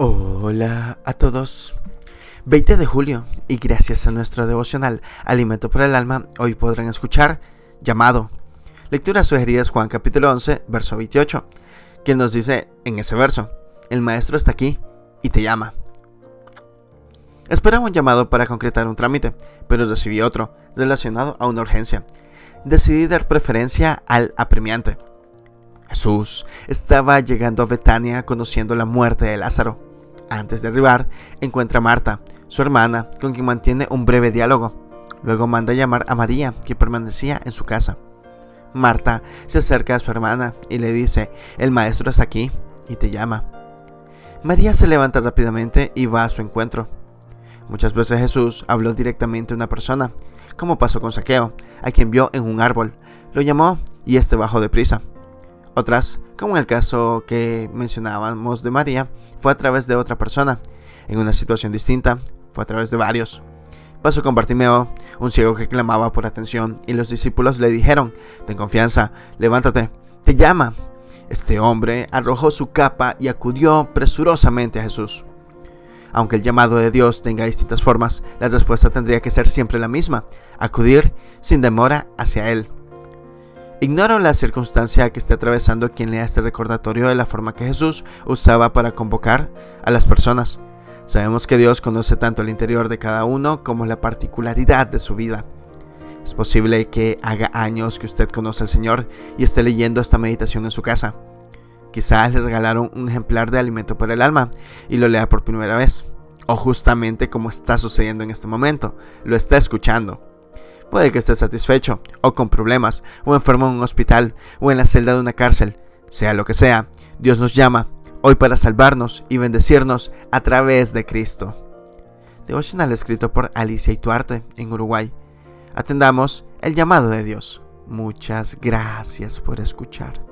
Hola a todos. 20 de julio y gracias a nuestro devocional Alimento para el Alma, hoy podrán escuchar Llamado. Lectura sugerida es Juan capítulo 11, verso 28, quien nos dice en ese verso, el maestro está aquí y te llama. Esperaba un llamado para concretar un trámite, pero recibí otro, relacionado a una urgencia. Decidí dar preferencia al apremiante. Jesús estaba llegando a Betania conociendo la muerte de Lázaro. Antes de arribar, encuentra a Marta, su hermana, con quien mantiene un breve diálogo. Luego manda a llamar a María, que permanecía en su casa. Marta se acerca a su hermana y le dice, el maestro está aquí y te llama. María se levanta rápidamente y va a su encuentro. Muchas veces Jesús habló directamente a una persona, como pasó con Saqueo, a quien vio en un árbol, lo llamó y este bajó deprisa. Otras, como en el caso que mencionábamos de María, fue a través de otra persona. En una situación distinta, fue a través de varios. Pasó con Bartimeo, un ciego que clamaba por atención, y los discípulos le dijeron, ten confianza, levántate, te llama. Este hombre arrojó su capa y acudió presurosamente a Jesús. Aunque el llamado de Dios tenga distintas formas, la respuesta tendría que ser siempre la misma, acudir sin demora hacia Él. Ignoro la circunstancia que esté atravesando quien lea este recordatorio de la forma que Jesús usaba para convocar a las personas. Sabemos que Dios conoce tanto el interior de cada uno como la particularidad de su vida. Es posible que haga años que usted conoce al Señor y esté leyendo esta meditación en su casa. Quizás le regalaron un ejemplar de alimento para el alma y lo lea por primera vez. O justamente como está sucediendo en este momento, lo está escuchando. Puede que esté satisfecho, o con problemas, o enfermo en un hospital, o en la celda de una cárcel. Sea lo que sea, Dios nos llama hoy para salvarnos y bendecirnos a través de Cristo. Devocional escrito por Alicia Ituarte en Uruguay. Atendamos el llamado de Dios. Muchas gracias por escuchar.